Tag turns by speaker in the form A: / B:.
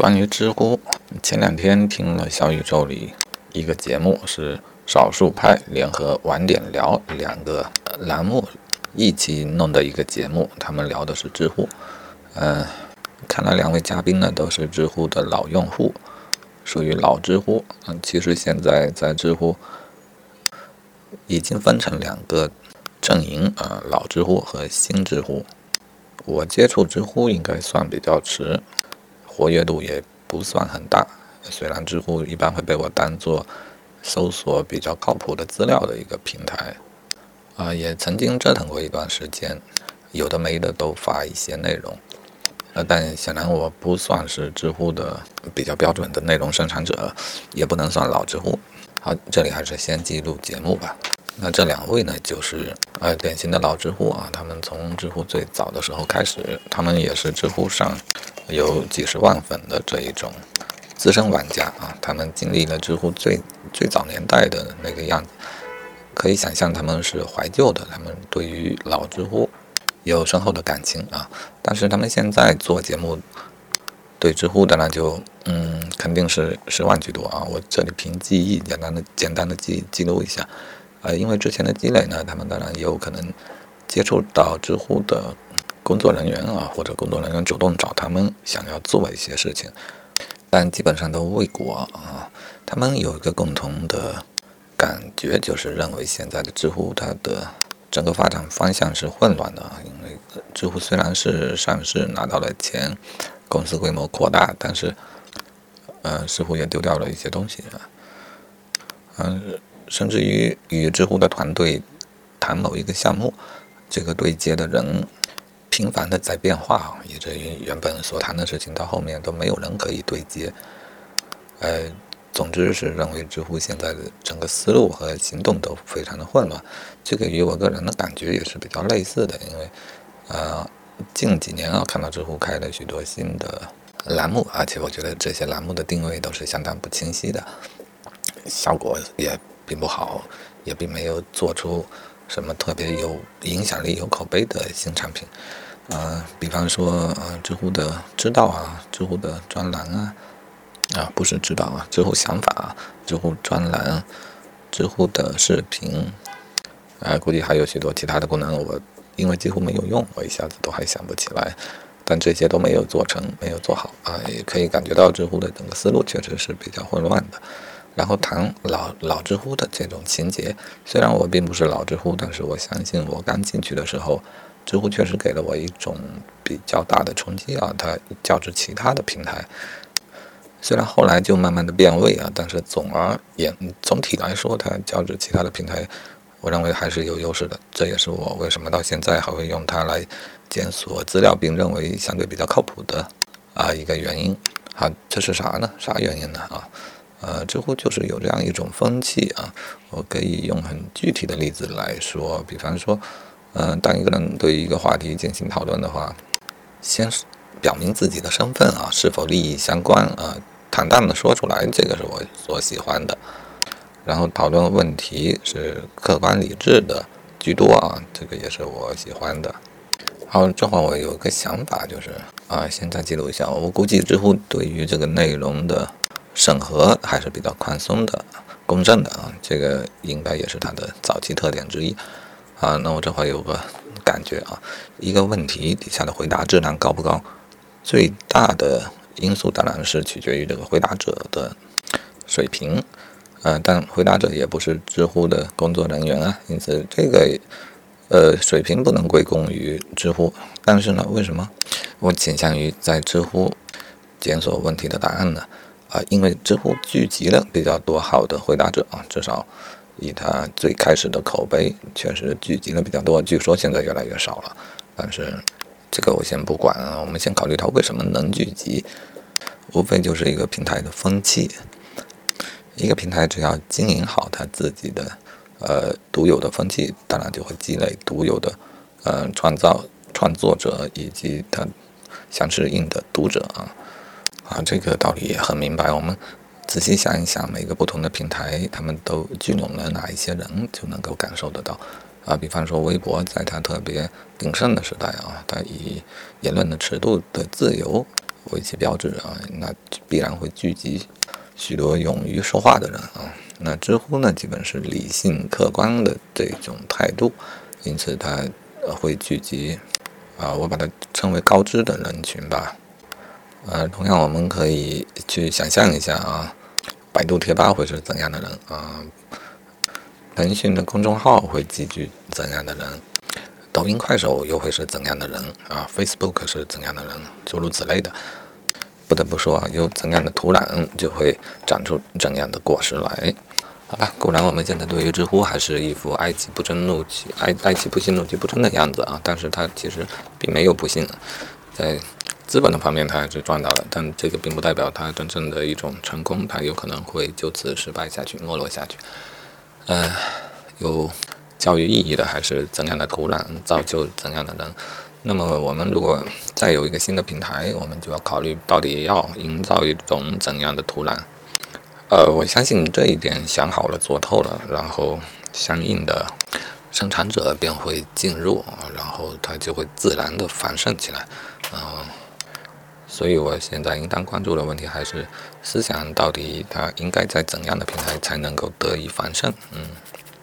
A: 关于知乎，前两天听了小宇宙里一个节目，是少数派联合晚点聊两个栏目一起弄的一个节目，他们聊的是知乎。嗯，看来两位嘉宾呢都是知乎的老用户，属于老知乎。嗯，其实现在在知乎已经分成两个阵营，呃，老知乎和新知乎。我接触知乎应该算比较迟。活跃度也不算很大，虽然知乎一般会被我当做搜索比较靠谱的资料的一个平台，啊，也曾经折腾过一段时间，有的没的都发一些内容，呃，但显然我不算是知乎的比较标准的内容生产者，也不能算老知乎。好，这里还是先记录节目吧。那这两位呢，就是呃典型的老知乎啊，他们从知乎最早的时候开始，他们也是知乎上。有几十万粉的这一种资深玩家啊，他们经历了知乎最最早年代的那个样子，可以想象他们是怀旧的，他们对于老知乎有深厚的感情啊。但是他们现在做节目，对知乎的呢就嗯肯定是十万居多啊。我这里凭记忆简单的简单的记记录一下，呃，因为之前的积累呢，他们当然也有可能接触到知乎的。工作人员啊，或者工作人员主动找他们，想要做一些事情，但基本上都未果啊。他们有一个共同的感觉，就是认为现在的知乎它的整个发展方向是混乱的。因为知乎虽然是上市拿到了钱，公司规模扩大，但是呃，似乎也丢掉了一些东西啊。嗯，甚至于与知乎的团队谈某一个项目，这个对接的人。频繁的在变化，以至于原本所谈的事情到后面都没有人可以对接。呃，总之是认为知乎现在的整个思路和行动都非常的混乱。这个与我个人的感觉也是比较类似的，因为呃近几年啊看到知乎开了许多新的栏目，而且我觉得这些栏目的定位都是相当不清晰的，效果也并不好，也并没有做出。什么特别有影响力、有口碑的新产品？呃，比方说，呃，知乎的知道啊，知乎的专栏啊，啊，不是知道啊，知乎想法，知乎专栏，知乎的视频，啊，估计还有许多其他的功能，我因为几乎没有用，我一下子都还想不起来。但这些都没有做成，没有做好啊，也可以感觉到知乎的整个思路确实是比较混乱的。然后谈老老知乎的这种情节，虽然我并不是老知乎，但是我相信我刚进去的时候，知乎确实给了我一种比较大的冲击啊。它较之其他的平台，虽然后来就慢慢的变味啊，但是总而言总体来说，它较之其他的平台，我认为还是有优势的。这也是我为什么到现在还会用它来检索资料，并认为相对比较靠谱的啊一个原因。好，这是啥呢？啥原因呢？啊？呃，知乎就是有这样一种风气啊，我可以用很具体的例子来说，比方说，嗯，当一个人对一个话题进行讨论的话，先表明自己的身份啊，是否利益相关啊，坦荡的说出来，这个是我所喜欢的。然后讨论问题是客观理智的居多啊，这个也是我喜欢的。好，这会我有个想法，就是啊，现在记录一下，我估计知乎对于这个内容的。审核还是比较宽松的、公正的啊，这个应该也是它的早期特点之一啊。那我这会有个感觉啊，一个问题底下的回答质量高不高，最大的因素当然是取决于这个回答者的水平，呃，但回答者也不是知乎的工作人员啊，因此这个呃水平不能归功于知乎。但是呢，为什么我倾向于在知乎检索问题的答案呢？啊，因为知乎聚集了比较多好的回答者啊，至少以他最开始的口碑，确实聚集了比较多。据说现在越来越少了，但是这个我先不管啊，我们先考虑它为什么能聚集，无非就是一个平台的风气。一个平台只要经营好它自己的呃独有的风气，当然就会积累独有的呃创造创作者以及它相适应的读者啊。啊，这个道理也很明白。我们仔细想一想，每个不同的平台，他们都聚拢了哪一些人，就能够感受得到。啊，比方说微博，在它特别鼎盛的时代啊，它以言论的尺度的自由为其标志啊，那必然会聚集许多勇于说话的人啊。那知乎呢，基本是理性客观的这种态度，因此它会聚集啊，我把它称为高知的人群吧。呃，同样我们可以去想象一下啊，百度贴吧会是怎样的人啊？腾讯的公众号会集聚怎样的人？抖音、快手又会是怎样的人啊？Facebook 是怎样的人？诸如此类的。不得不说啊，有怎样的土壤，就会长出怎样的果实来。好吧，固然我们现在对于知乎还是一副哀其不争、怒其哀哀其不幸、怒其不争的样子啊，但是它其实并没有不幸，在资本的方面它还是赚到了，但这个并不代表它真正的一种成功，它有可能会就此失败下去、没落下去。呃，有教育意义的还是怎样的土壤造就怎样的人？那么我们如果再有一个新的平台，我们就要考虑到底要营造一种怎样的土壤。呃，我相信这一点想好了做透了，然后相应的生产者便会进入，然后它就会自然的繁盛起来，嗯，所以我现在应当关注的问题还是思想到底它应该在怎样的平台才能够得以繁盛，嗯。